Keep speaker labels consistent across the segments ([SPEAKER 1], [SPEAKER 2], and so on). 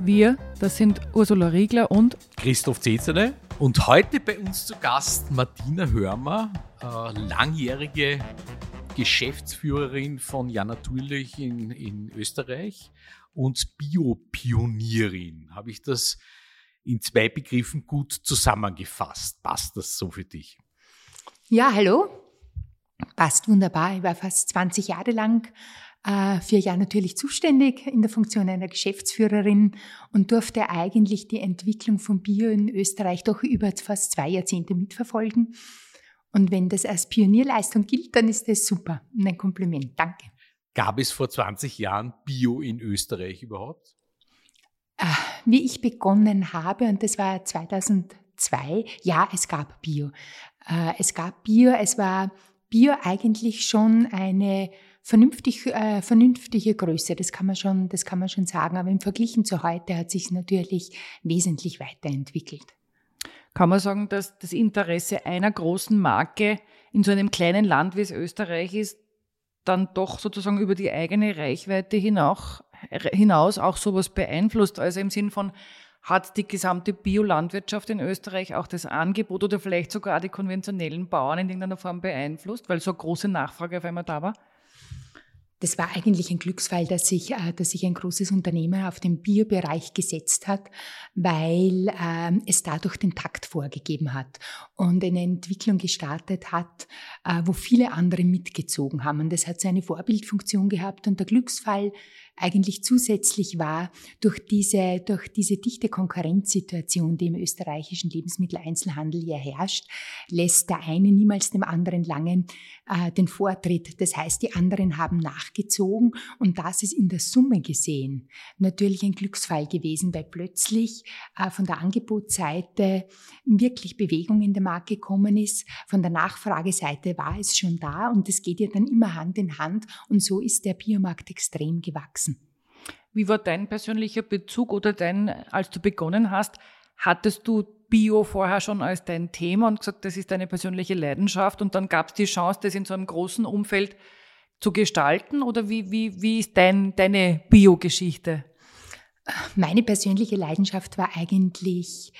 [SPEAKER 1] Wir, das sind Ursula Riegler und
[SPEAKER 2] Christoph Zezele. Und heute bei uns zu Gast Martina Hörmer, äh, langjährige Geschäftsführerin von Ja Natürlich in, in Österreich und Biopionierin. Habe ich das in zwei Begriffen gut zusammengefasst? Passt das so für dich?
[SPEAKER 3] Ja, hallo. Passt wunderbar. Ich war fast 20 Jahre lang äh, vier Jahre natürlich zuständig in der Funktion einer Geschäftsführerin und durfte eigentlich die Entwicklung von Bio in Österreich doch über fast zwei Jahrzehnte mitverfolgen. Und wenn das als Pionierleistung gilt, dann ist das super und ein Kompliment. Danke.
[SPEAKER 2] Gab es vor 20 Jahren Bio in Österreich überhaupt?
[SPEAKER 3] Äh, wie ich begonnen habe, und das war 2002, ja, es gab Bio. Äh, es gab Bio, es war Bio eigentlich schon eine vernünftig, äh, vernünftige Größe, das kann man schon, das kann man schon sagen. Aber im Vergleich zu heute hat sich natürlich wesentlich weiterentwickelt.
[SPEAKER 1] Kann man sagen, dass das Interesse einer großen Marke in so einem kleinen Land wie es Österreich ist, dann doch sozusagen über die eigene Reichweite hinaus, hinaus auch sowas beeinflusst? Also im Sinn von, hat die gesamte Biolandwirtschaft in Österreich auch das Angebot oder vielleicht sogar die konventionellen Bauern in irgendeiner Form beeinflusst, weil so eine große Nachfrage auf einmal da war?
[SPEAKER 3] Das war eigentlich ein Glücksfall, dass sich, äh, dass sich ein großes Unternehmen auf den Biobereich gesetzt hat, weil ähm, es dadurch den Takt vorgegeben hat und eine Entwicklung gestartet hat, äh, wo viele andere mitgezogen haben. Und das hat seine Vorbildfunktion gehabt. Und der Glücksfall eigentlich zusätzlich war durch diese, durch diese dichte Konkurrenzsituation, die im österreichischen Lebensmitteleinzelhandel ja herrscht, lässt der eine niemals dem anderen langen äh, den Vortritt. Das heißt, die anderen haben nachgezogen und das ist in der Summe gesehen natürlich ein Glücksfall gewesen, weil plötzlich äh, von der Angebotsseite wirklich Bewegung in der Markt gekommen ist. Von der Nachfrageseite war es schon da und es geht ja dann immer Hand in Hand und so ist der Biomarkt extrem gewachsen.
[SPEAKER 1] Wie war dein persönlicher Bezug oder dein, als du begonnen hast, hattest du Bio vorher schon als dein Thema und gesagt, das ist deine persönliche Leidenschaft und dann gab es die Chance, das in so einem großen Umfeld zu gestalten oder wie, wie, wie ist dein, deine Bio-Geschichte?
[SPEAKER 3] Meine persönliche Leidenschaft war eigentlich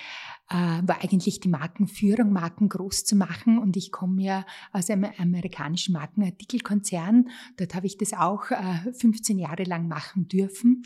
[SPEAKER 3] war eigentlich die Markenführung, Marken groß zu machen. Und ich komme ja aus einem amerikanischen Markenartikelkonzern. Dort habe ich das auch 15 äh, Jahre lang machen dürfen.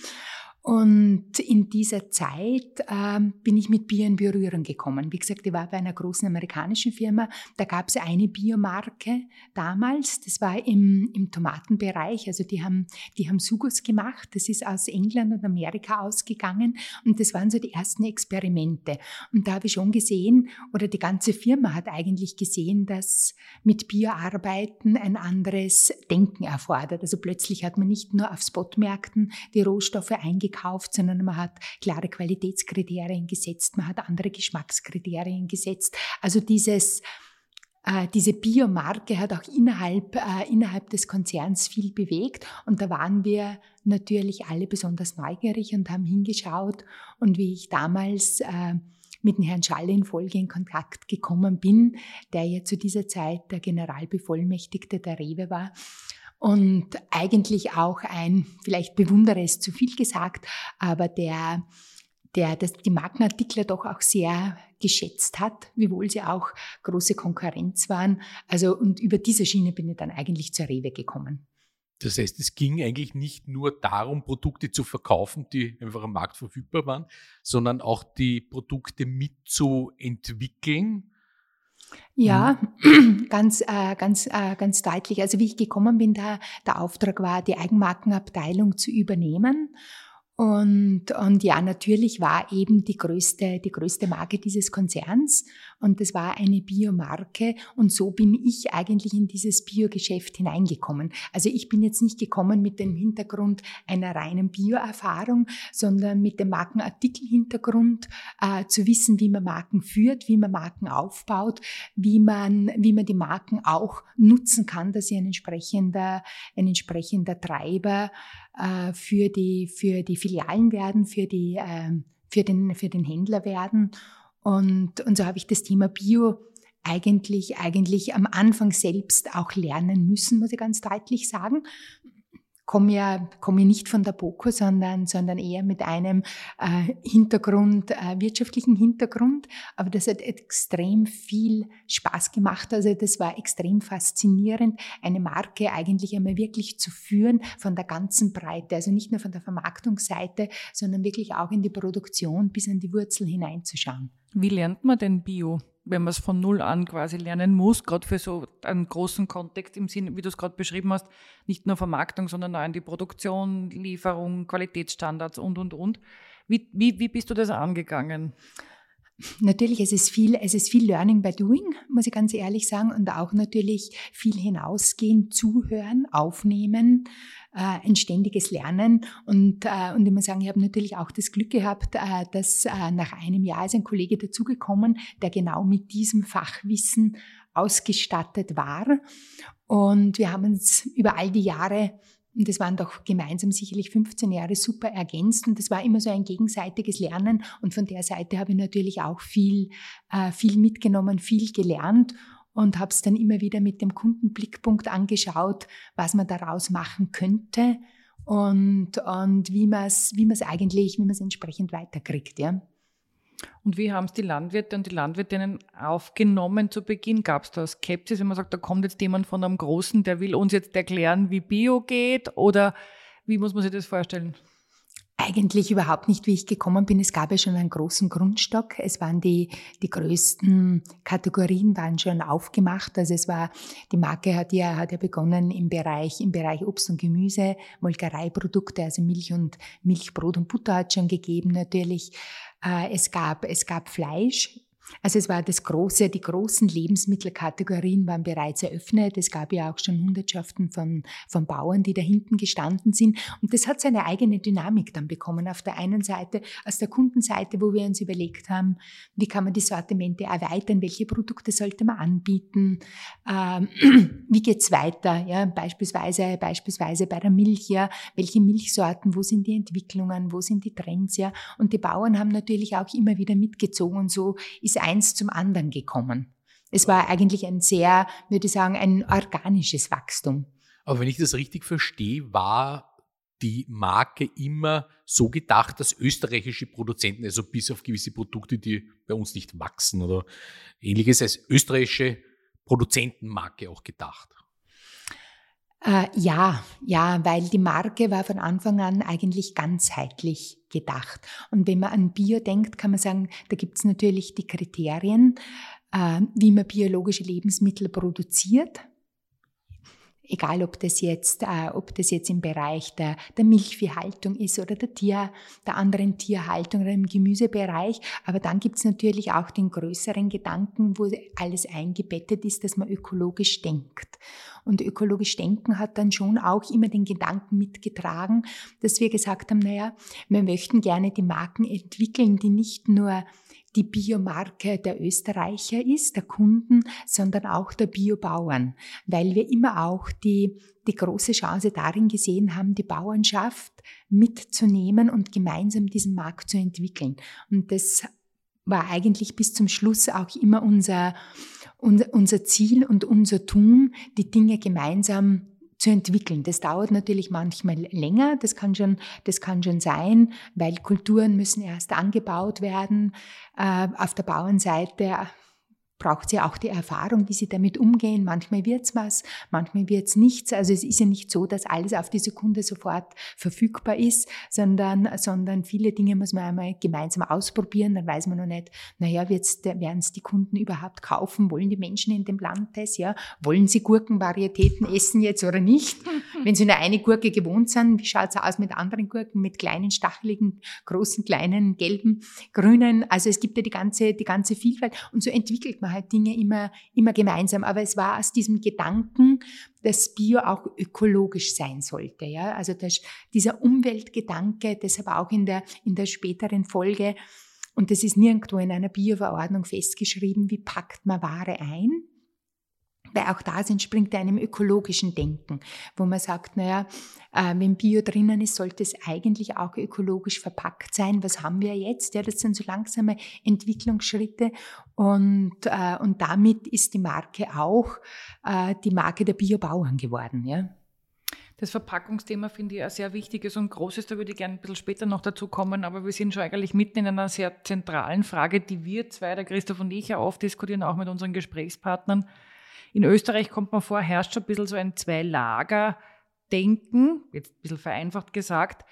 [SPEAKER 3] Und in dieser Zeit ähm, bin ich mit Bier in Berührung gekommen. Wie gesagt, ich war bei einer großen amerikanischen Firma. Da gab es eine Biomarke damals. Das war im, im Tomatenbereich. Also die haben, die haben Sugus gemacht. Das ist aus England und Amerika ausgegangen. Und das waren so die ersten Experimente. Und da habe ich schon gesehen, oder die ganze Firma hat eigentlich gesehen, dass mit Bioarbeiten ein anderes Denken erfordert. Also plötzlich hat man nicht nur auf Spotmärkten die Rohstoffe eingekauft, gekauft, sondern man hat klare Qualitätskriterien gesetzt, man hat andere Geschmackskriterien gesetzt. Also dieses äh, diese Biomarke hat auch innerhalb, äh, innerhalb des Konzerns viel bewegt und da waren wir natürlich alle besonders neugierig und haben hingeschaut und wie ich damals äh, mit dem Herrn Schalle in Folge in Kontakt gekommen bin, der ja zu dieser Zeit der Generalbevollmächtigte der Rewe war, und eigentlich auch ein, vielleicht bewundere es zu viel gesagt, aber der, der das, die Markenartikler doch auch sehr geschätzt hat, wiewohl sie auch große Konkurrenz waren. Also, und über diese Schiene bin ich dann eigentlich zur Rewe gekommen.
[SPEAKER 2] Das heißt, es ging eigentlich nicht nur darum, Produkte zu verkaufen, die einfach am Markt verfügbar waren, sondern auch die Produkte mitzuentwickeln
[SPEAKER 3] ja, mhm. ganz, äh, ganz, äh, ganz deutlich. Also wie ich gekommen bin, da, der Auftrag war, die Eigenmarkenabteilung zu übernehmen. Und, und ja, natürlich war eben die größte, die größte Marke dieses Konzerns und das war eine Biomarke und so bin ich eigentlich in dieses Biogeschäft hineingekommen. Also ich bin jetzt nicht gekommen mit dem Hintergrund einer reinen Bioerfahrung, sondern mit dem Markenartikelhintergrund äh, zu wissen, wie man Marken führt, wie man Marken aufbaut, wie man, wie man die Marken auch nutzen kann, dass sie ein entsprechender, ein entsprechender Treiber äh, für, die, für die Filialen werden, für, die, äh, für, den, für den Händler werden. Und, und so habe ich das Thema Bio eigentlich, eigentlich am Anfang selbst auch lernen müssen, muss ich ganz deutlich sagen komme ja, komme nicht von der BOKU, sondern, sondern eher mit einem äh, Hintergrund, äh, wirtschaftlichen Hintergrund. Aber das hat extrem viel Spaß gemacht. Also das war extrem faszinierend, eine Marke eigentlich einmal wirklich zu führen von der ganzen Breite. Also nicht nur von der Vermarktungsseite, sondern wirklich auch in die Produktion bis an die Wurzel hineinzuschauen.
[SPEAKER 1] Wie lernt man denn Bio? Wenn man es von Null an quasi lernen muss, gerade für so einen großen Kontext im Sinn, wie du es gerade beschrieben hast, nicht nur Vermarktung, sondern auch in die Produktion, Lieferung, Qualitätsstandards und, und, und. Wie, wie, wie bist du das angegangen?
[SPEAKER 3] Natürlich, es ist viel, es ist viel Learning by Doing, muss ich ganz ehrlich sagen, und auch natürlich viel hinausgehen, zuhören, aufnehmen, äh, ein ständiges Lernen. Und, äh, und ich muss sagen, ich habe natürlich auch das Glück gehabt, äh, dass äh, nach einem Jahr ist ein Kollege dazugekommen, der genau mit diesem Fachwissen ausgestattet war. Und wir haben uns über all die Jahre und das waren doch gemeinsam sicherlich 15 Jahre super ergänzt und das war immer so ein gegenseitiges Lernen und von der Seite habe ich natürlich auch viel, äh, viel mitgenommen, viel gelernt und habe es dann immer wieder mit dem Kundenblickpunkt angeschaut, was man daraus machen könnte und, und wie man es wie eigentlich, wie man es entsprechend weiterkriegt. Ja.
[SPEAKER 1] Und wie haben es die Landwirte und die Landwirtinnen aufgenommen zu Beginn? Gab es da Skepsis, wenn man sagt, da kommt jetzt jemand von einem Großen, der will uns jetzt erklären, wie Bio geht? Oder wie muss man sich das vorstellen?
[SPEAKER 3] Eigentlich überhaupt nicht, wie ich gekommen bin. Es gab ja schon einen großen Grundstock. Es waren die, die größten Kategorien waren schon aufgemacht. Also es war, die Marke hat ja, hat ja begonnen im Bereich, im Bereich Obst und Gemüse, Molkereiprodukte, also Milch und Milchbrot und Butter hat schon gegeben natürlich. Äh, es gab, es gab Fleisch, also es war das große, die großen Lebensmittelkategorien waren bereits eröffnet. Es gab ja auch schon Hundertschaften von, von Bauern, die da hinten gestanden sind. Und das hat seine eigene Dynamik dann bekommen. Auf der einen Seite, aus der Kundenseite, wo wir uns überlegt haben, wie kann man die Sortimente erweitern, welche Produkte sollte man anbieten, ähm, wie geht's weiter, ja, beispielsweise, beispielsweise bei der Milch, ja, welche Milchsorten, wo sind die Entwicklungen, wo sind die Trends, ja. Und die Bauern haben natürlich auch immer wieder mitgezogen. So ist eins zum anderen gekommen. Es war eigentlich ein sehr, würde ich sagen, ein organisches Wachstum.
[SPEAKER 2] Aber wenn ich das richtig verstehe, war die Marke immer so gedacht, dass österreichische Produzenten, also bis auf gewisse Produkte, die bei uns nicht wachsen oder ähnliches, als österreichische Produzentenmarke auch gedacht.
[SPEAKER 3] Äh, ja, ja, weil die Marke war von Anfang an eigentlich ganzheitlich gedacht. Und wenn man an Bio denkt, kann man sagen, da gibt es natürlich die Kriterien, äh, wie man biologische Lebensmittel produziert egal ob das jetzt, äh, ob das jetzt im Bereich der, der Milchviehhaltung ist oder der Tier, der anderen Tierhaltung oder im Gemüsebereich. Aber dann gibt es natürlich auch den größeren Gedanken, wo alles eingebettet ist, dass man ökologisch denkt. Und ökologisch denken hat dann schon auch immer den Gedanken mitgetragen, dass wir gesagt haben, naja, wir möchten gerne die Marken entwickeln, die nicht nur die Biomarke der Österreicher ist, der Kunden, sondern auch der Biobauern, weil wir immer auch die, die große Chance darin gesehen haben, die Bauernschaft mitzunehmen und gemeinsam diesen Markt zu entwickeln. Und das war eigentlich bis zum Schluss auch immer unser, unser, unser Ziel und unser Tun, die Dinge gemeinsam zu entwickeln. Das dauert natürlich manchmal länger, das kann schon, das kann schon sein, weil Kulturen müssen erst angebaut werden. Äh, auf der Bauernseite braucht es ja auch die Erfahrung, wie sie damit umgehen. Manchmal wird's was, manchmal wird's nichts. Also es ist ja nicht so, dass alles auf die Sekunde sofort verfügbar ist, sondern, sondern viele Dinge muss man einmal gemeinsam ausprobieren. Dann weiß man noch nicht, naja, werden es die Kunden überhaupt kaufen? Wollen die Menschen in dem Land das? Ja? Wollen sie Gurkenvarietäten essen jetzt oder nicht? Wenn sie nur eine Gurke gewohnt sind, wie schaut's aus mit anderen Gurken, mit kleinen, stacheligen, großen, kleinen, gelben, grünen? Also es gibt ja die ganze, die ganze Vielfalt. Und so entwickelt man halt Dinge immer, immer gemeinsam. Aber es war aus diesem Gedanken, dass Bio auch ökologisch sein sollte. Ja? Also das, dieser Umweltgedanke, deshalb auch in der, in der späteren Folge, und das ist nirgendwo in einer Bioverordnung festgeschrieben, wie packt man Ware ein, weil auch das entspringt einem ökologischen Denken, wo man sagt, naja, äh, wenn Bio drinnen ist, sollte es eigentlich auch ökologisch verpackt sein. Was haben wir jetzt? Ja, das sind so langsame Entwicklungsschritte und, äh, und damit ist die Marke auch äh, die Marke der Biobauern geworden. Ja.
[SPEAKER 1] Das Verpackungsthema finde ich ein sehr wichtiges und großes. Da würde ich gerne ein bisschen später noch dazu kommen. Aber wir sind schon eigentlich mitten in einer sehr zentralen Frage, die wir zwei, der Christoph und ich, ja oft diskutieren, auch mit unseren Gesprächspartnern. In Österreich kommt man vor, herrscht schon ein bisschen so ein Zwei-Lager-Denken, jetzt ein bisschen vereinfacht gesagt,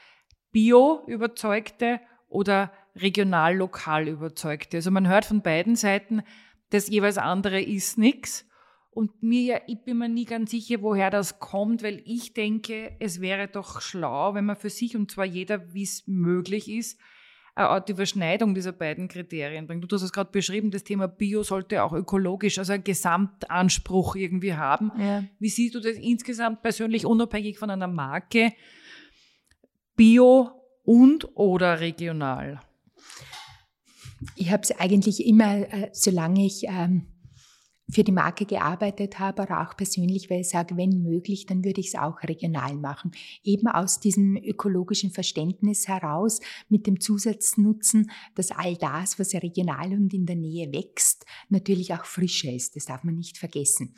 [SPEAKER 1] Bio-Überzeugte oder regional-lokal Überzeugte. Also man hört von beiden Seiten, das jeweils andere ist nichts. Und mir ja, ich bin mir nie ganz sicher, woher das kommt, weil ich denke, es wäre doch schlau, wenn man für sich und zwar jeder, wie es möglich ist, eine Art Überschneidung dieser beiden Kriterien bringt. Du hast es gerade beschrieben, das Thema Bio sollte auch ökologisch, also einen Gesamtanspruch irgendwie haben. Ja. Wie siehst du das insgesamt persönlich unabhängig von einer Marke? Bio und oder regional?
[SPEAKER 3] Ich habe es eigentlich immer, äh, solange ich ähm, für die Marke gearbeitet habe, aber auch persönlich, weil ich sage, wenn möglich, dann würde ich es auch regional machen. Eben aus diesem ökologischen Verständnis heraus mit dem Zusatznutzen, dass all das, was regional und in der Nähe wächst, natürlich auch frischer ist. Das darf man nicht vergessen.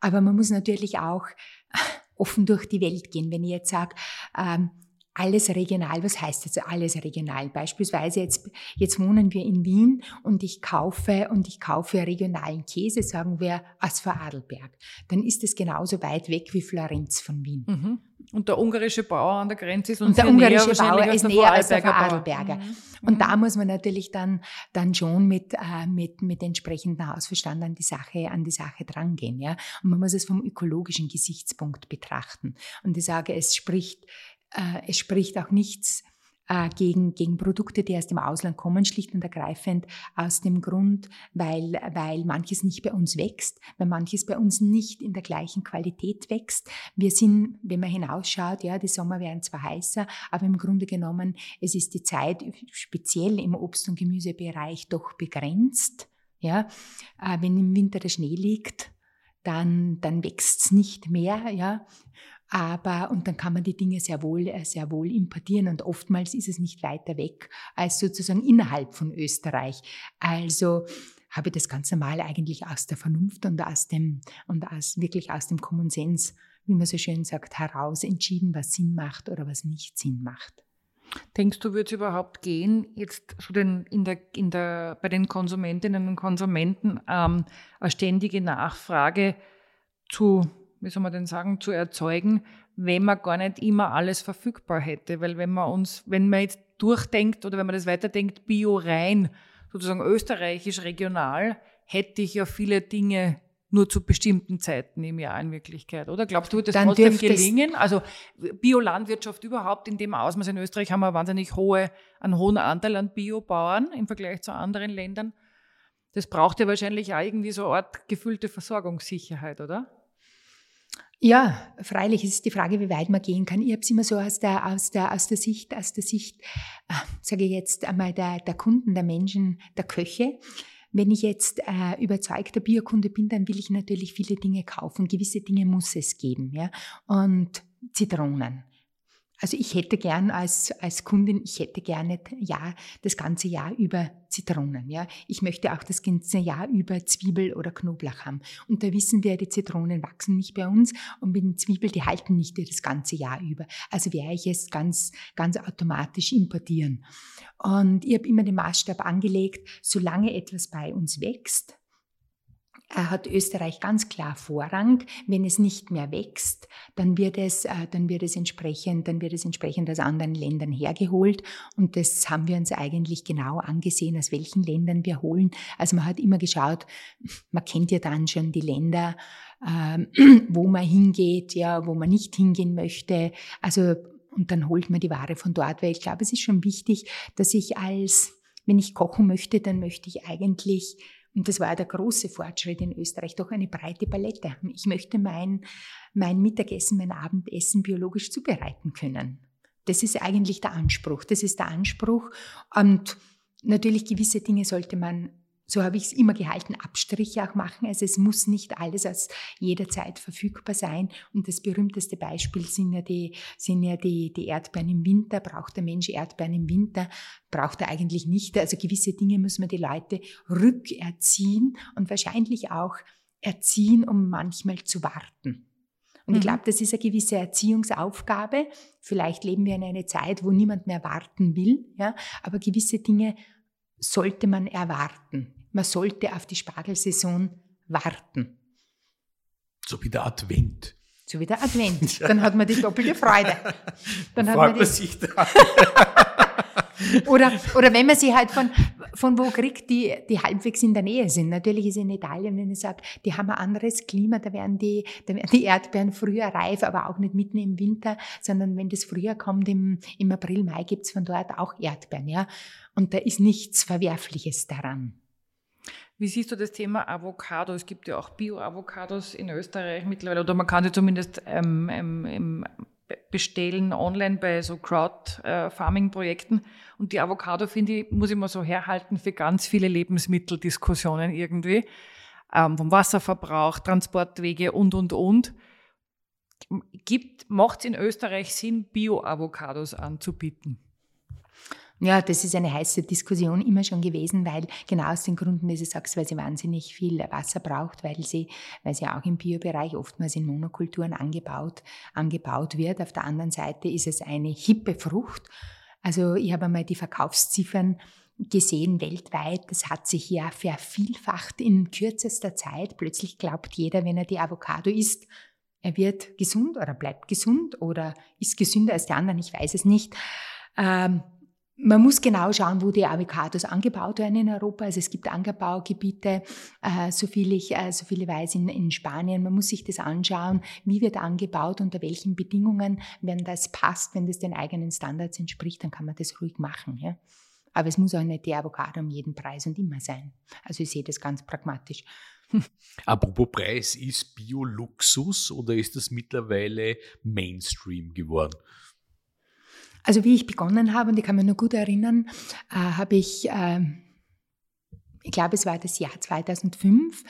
[SPEAKER 3] Aber man muss natürlich auch offen durch die Welt gehen. Wenn ich jetzt sage, ähm, alles regional. Was heißt jetzt alles regional? Beispielsweise jetzt, jetzt wohnen wir in Wien und ich kaufe, und ich kaufe regionalen Käse, sagen wir aus Vorarlberg. Dann ist es genauso weit weg wie Florenz von Wien.
[SPEAKER 1] Mhm. Und der ungarische Bauer an der Grenze ist
[SPEAKER 3] und der ungarische Bauer ist näher als der Vorarlberger. Mhm. Und mhm. da muss man natürlich dann, dann schon mit, äh, mit, mit entsprechendem Hausverstand an die Sache, an die Sache drangehen, ja. Und man muss es vom ökologischen Gesichtspunkt betrachten. Und ich sage, es spricht, es spricht auch nichts äh, gegen, gegen Produkte, die aus dem Ausland kommen, schlicht und ergreifend aus dem Grund, weil, weil manches nicht bei uns wächst, weil manches bei uns nicht in der gleichen Qualität wächst. Wir sind, wenn man hinausschaut, ja, die Sommer werden zwar heißer, aber im Grunde genommen, es ist die Zeit speziell im Obst- und Gemüsebereich doch begrenzt. Ja, äh, wenn im Winter der Schnee liegt, dann, dann wächst's nicht mehr, ja. Aber, und dann kann man die Dinge sehr wohl, äh, sehr wohl importieren und oftmals ist es nicht weiter weg als sozusagen innerhalb von Österreich. Also, habe ich das ganz normal eigentlich aus der Vernunft und aus dem, und aus, wirklich aus dem Common Sense, wie man so schön sagt, heraus entschieden, was Sinn macht oder was nicht Sinn macht.
[SPEAKER 1] Denkst du, wird es überhaupt gehen, jetzt so den, in der, in der, bei den Konsumentinnen und Konsumenten ähm, eine ständige Nachfrage zu wie soll man denn sagen, zu erzeugen, wenn man gar nicht immer alles verfügbar hätte. Weil wenn man uns, wenn man jetzt durchdenkt oder wenn man das weiterdenkt, bio rein, sozusagen österreichisch regional, hätte ich ja viele Dinge nur zu bestimmten Zeiten im Jahr in Wirklichkeit, oder? Glaubst du, wird das Dann trotzdem gelingen? Also Biolandwirtschaft überhaupt in dem Ausmaß in Österreich haben wir wahnsinnig hohe, einen hohen Anteil an Biobauern im Vergleich zu anderen Ländern. Das braucht ja wahrscheinlich auch irgendwie so eine Art gefüllte Versorgungssicherheit, oder?
[SPEAKER 3] Ja, freilich ist die Frage, wie weit man gehen kann. Ich habe es immer so aus der, aus der, aus der Sicht, aus der Sicht, äh, sage ich jetzt einmal, der, der Kunden, der Menschen, der Köche. Wenn ich jetzt äh, überzeugter Biokunde bin, dann will ich natürlich viele Dinge kaufen. Gewisse Dinge muss es geben, ja. Und Zitronen. Also ich hätte gern als, als Kundin, ich hätte gerne ja, das ganze Jahr über Zitronen. Ja. Ich möchte auch das ganze Jahr über Zwiebel oder Knoblauch haben. Und da wissen wir, die Zitronen wachsen nicht bei uns und mit den Zwiebeln, die halten nicht das ganze Jahr über. Also werde ich es ganz, ganz automatisch importieren. Und ich habe immer den Maßstab angelegt, solange etwas bei uns wächst, hat Österreich ganz klar Vorrang. Wenn es nicht mehr wächst, dann wird es, äh, dann wird es entsprechend, dann wird es entsprechend aus anderen Ländern hergeholt. Und das haben wir uns eigentlich genau angesehen, aus welchen Ländern wir holen. Also man hat immer geschaut, man kennt ja dann schon die Länder, ähm, wo man hingeht, ja, wo man nicht hingehen möchte. Also, und dann holt man die Ware von dort, weil ich glaube, es ist schon wichtig, dass ich als, wenn ich kochen möchte, dann möchte ich eigentlich und das war der große Fortschritt in Österreich, doch eine breite Palette. Ich möchte mein, mein Mittagessen, mein Abendessen biologisch zubereiten können. Das ist eigentlich der Anspruch. Das ist der Anspruch. Und natürlich gewisse Dinge sollte man so habe ich es immer gehalten, Abstriche auch machen. Also es muss nicht alles aus jeder Zeit verfügbar sein. Und das berühmteste Beispiel sind ja die, sind ja die, die Erdbeeren im Winter. Braucht der Mensch Erdbeeren im Winter? Braucht er eigentlich nicht. Also gewisse Dinge muss man die Leute rückerziehen und wahrscheinlich auch erziehen, um manchmal zu warten. Und ich mhm. glaube, das ist eine gewisse Erziehungsaufgabe. Vielleicht leben wir in einer Zeit, wo niemand mehr warten will, ja, aber gewisse Dinge sollte man erwarten man sollte auf die Spargelsaison warten.
[SPEAKER 2] So wie der Advent.
[SPEAKER 3] So wie der Advent. Dann hat man die doppelte Freude. Dann hat man, die, sich da. oder, oder wenn man sie halt von, von wo kriegt, die, die halbwegs in der Nähe sind. Natürlich ist in Italien, wenn ich sage, die haben ein anderes Klima, da werden die, da werden die Erdbeeren früher reif, aber auch nicht mitten im Winter, sondern wenn das früher kommt, im, im April, Mai gibt's von dort auch Erdbeeren. Ja? Und da ist nichts Verwerfliches daran.
[SPEAKER 1] Wie siehst du das Thema Avocado? Es gibt ja auch Bio-Avocados in Österreich mittlerweile, oder man kann sie zumindest ähm, ähm, bestellen online bei so Crowd-Farming-Projekten. Und die Avocado, finde ich, muss ich mal so herhalten für ganz viele Lebensmitteldiskussionen irgendwie. Ähm, vom Wasserverbrauch, Transportwege und, und, und. Macht es in Österreich Sinn, Bio-Avocados anzubieten?
[SPEAKER 3] Ja, das ist eine heiße Diskussion immer schon gewesen, weil genau aus den Gründen, wie du sagst, weil sie wahnsinnig viel Wasser braucht, weil sie, weil sie auch im Biobereich oftmals in Monokulturen angebaut, angebaut wird. Auf der anderen Seite ist es eine hippe Frucht. Also ich habe einmal die Verkaufsziffern gesehen weltweit. Das hat sich ja vervielfacht in kürzester Zeit. Plötzlich glaubt jeder, wenn er die Avocado isst, er wird gesund oder bleibt gesund oder ist gesünder als die anderen. Ich weiß es nicht. Ähm, man muss genau schauen, wo die Avocados angebaut werden in Europa. Also es gibt Anbaugebiete, äh, so viel ich, äh, so viele weiß, in, in Spanien. Man muss sich das anschauen, wie wird angebaut, unter welchen Bedingungen. Wenn das passt, wenn das den eigenen Standards entspricht, dann kann man das ruhig machen. Ja? Aber es muss auch nicht die Avocado um jeden Preis und immer sein. Also ich sehe das ganz pragmatisch.
[SPEAKER 2] Apropos Preis, ist Bio-Luxus oder ist das mittlerweile Mainstream geworden?
[SPEAKER 3] Also wie ich begonnen habe, und ich kann mich noch gut erinnern, äh, habe ich, äh, ich glaube es war das Jahr 2005,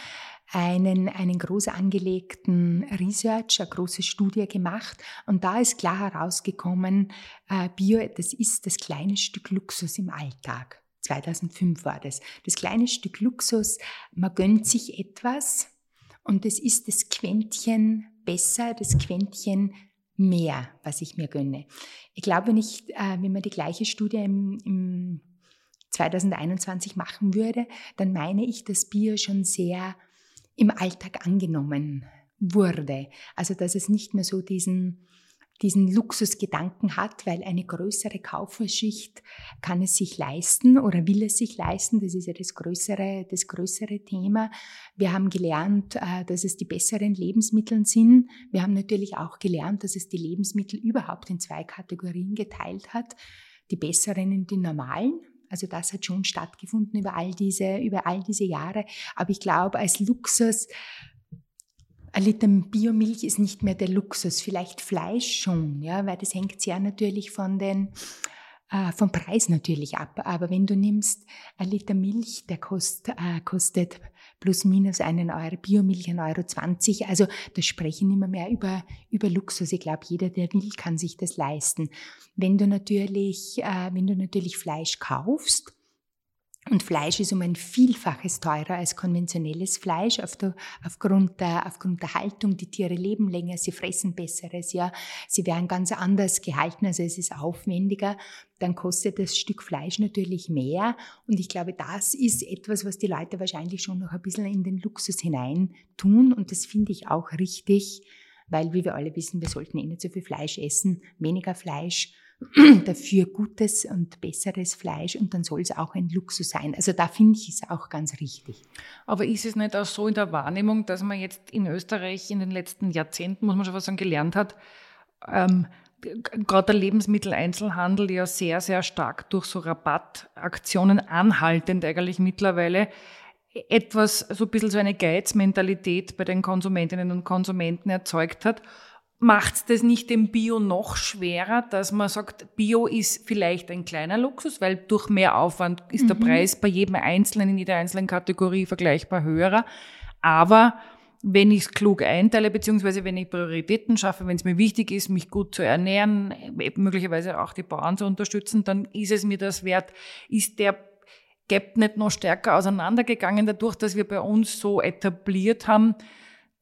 [SPEAKER 3] einen, einen groß angelegten Research, eine große Studie gemacht. Und da ist klar herausgekommen, äh, Bio, das ist das kleine Stück Luxus im Alltag. 2005 war das. Das kleine Stück Luxus, man gönnt sich etwas und es ist das Quäntchen besser, das Quäntchen mehr, was ich mir gönne. Ich glaube nicht, äh, wenn man die gleiche Studie im, im 2021 machen würde, dann meine ich, dass Bier schon sehr im Alltag angenommen wurde. Also dass es nicht mehr so diesen diesen Luxusgedanken hat, weil eine größere Kauferschicht kann es sich leisten oder will es sich leisten. Das ist ja das größere, das größere Thema. Wir haben gelernt, äh, dass es die besseren Lebensmittel sind. Wir haben natürlich auch gelernt, dass es die Lebensmittel überhaupt in zwei Kategorien geteilt hat. Die besseren und die normalen. Also das hat schon stattgefunden über all diese, über all diese Jahre. Aber ich glaube, als Luxus ein Liter Biomilch ist nicht mehr der Luxus, vielleicht Fleisch schon, ja, weil das hängt sehr natürlich von den, äh, vom Preis natürlich ab. Aber wenn du nimmst ein Liter Milch, der kost, äh, kostet plus minus einen Euro, Biomilch ein Euro 20. Also da sprechen immer mehr über, über Luxus. Ich glaube, jeder, der will, kann sich das leisten. Wenn du natürlich, äh, wenn du natürlich Fleisch kaufst, Und Fleisch ist um ein Vielfaches teurer als konventionelles Fleisch auf der, aufgrund, der, aufgrund der Haltung. Die Tiere leben länger, sie fressen Besseres, ja. Sie werden ganz anders gehalten, also es ist aufwendiger. Dann kostet das Stück Fleisch natürlich mehr. Und ich glaube, das ist etwas, was die Leute wahrscheinlich schon noch ein bisschen in den Luxus hinein tun. Und das finde ich auch richtig, weil, wie wir alle wissen, wir sollten eh nicht so viel Fleisch essen, weniger Fleisch dafür gutes und besseres Fleisch und dann soll es auch ein Luxus sein. Also da finde ich es auch ganz richtig.
[SPEAKER 1] Aber ist es nicht auch so in der Wahrnehmung, dass man jetzt in Österreich in den letzten Jahrzehnten, muss man schon was sagen, gelernt hat, ähm, gerade der Lebensmitteleinzelhandel ja sehr, sehr stark durch so Rabattaktionen anhaltend eigentlich mittlerweile etwas, so ein bisschen so eine Geizmentalität bei den Konsumentinnen und Konsumenten erzeugt hat macht das nicht dem Bio noch schwerer, dass man sagt, Bio ist vielleicht ein kleiner Luxus, weil durch mehr Aufwand ist mhm. der Preis bei jedem Einzelnen in jeder einzelnen Kategorie vergleichbar höherer. Aber wenn ich es klug einteile, beziehungsweise wenn ich Prioritäten schaffe, wenn es mir wichtig ist, mich gut zu ernähren, möglicherweise auch die Bauern zu unterstützen, dann ist es mir das wert. Ist der Gap nicht noch stärker auseinandergegangen dadurch, dass wir bei uns so etabliert haben,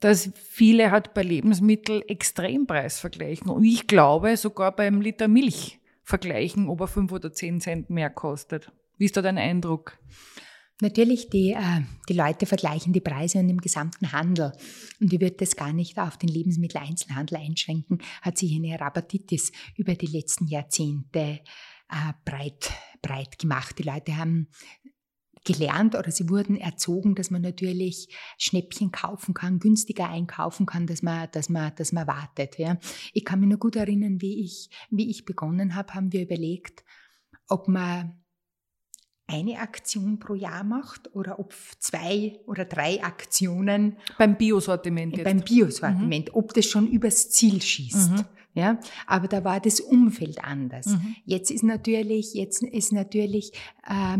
[SPEAKER 1] dass viele halt bei Lebensmitteln Extrempreis vergleichen. Und ich glaube, sogar beim Liter Milch vergleichen, ob er fünf oder zehn Cent mehr kostet. Wie ist da dein Eindruck?
[SPEAKER 3] Natürlich, die, äh, die Leute vergleichen die Preise und im gesamten Handel. Und ich würde das gar nicht auf den Lebensmitteleinzelhandel einschränken, hat sich eine Rabatitis über die letzten Jahrzehnte äh, breit, breit gemacht. Die Leute haben gelernt oder sie wurden erzogen, dass man natürlich Schnäppchen kaufen kann, günstiger einkaufen kann, dass man, dass man, dass man wartet. Ja. Ich kann mich noch gut erinnern, wie ich, wie ich begonnen habe, haben wir überlegt, ob man eine Aktion pro Jahr macht oder ob zwei oder drei Aktionen
[SPEAKER 1] beim Biosortiment
[SPEAKER 3] beim Biosortiment, mhm. ob das schon übers Ziel schießt. Mhm. Ja, aber da war das Umfeld anders. Mhm. Jetzt ist natürlich, jetzt ist natürlich äh,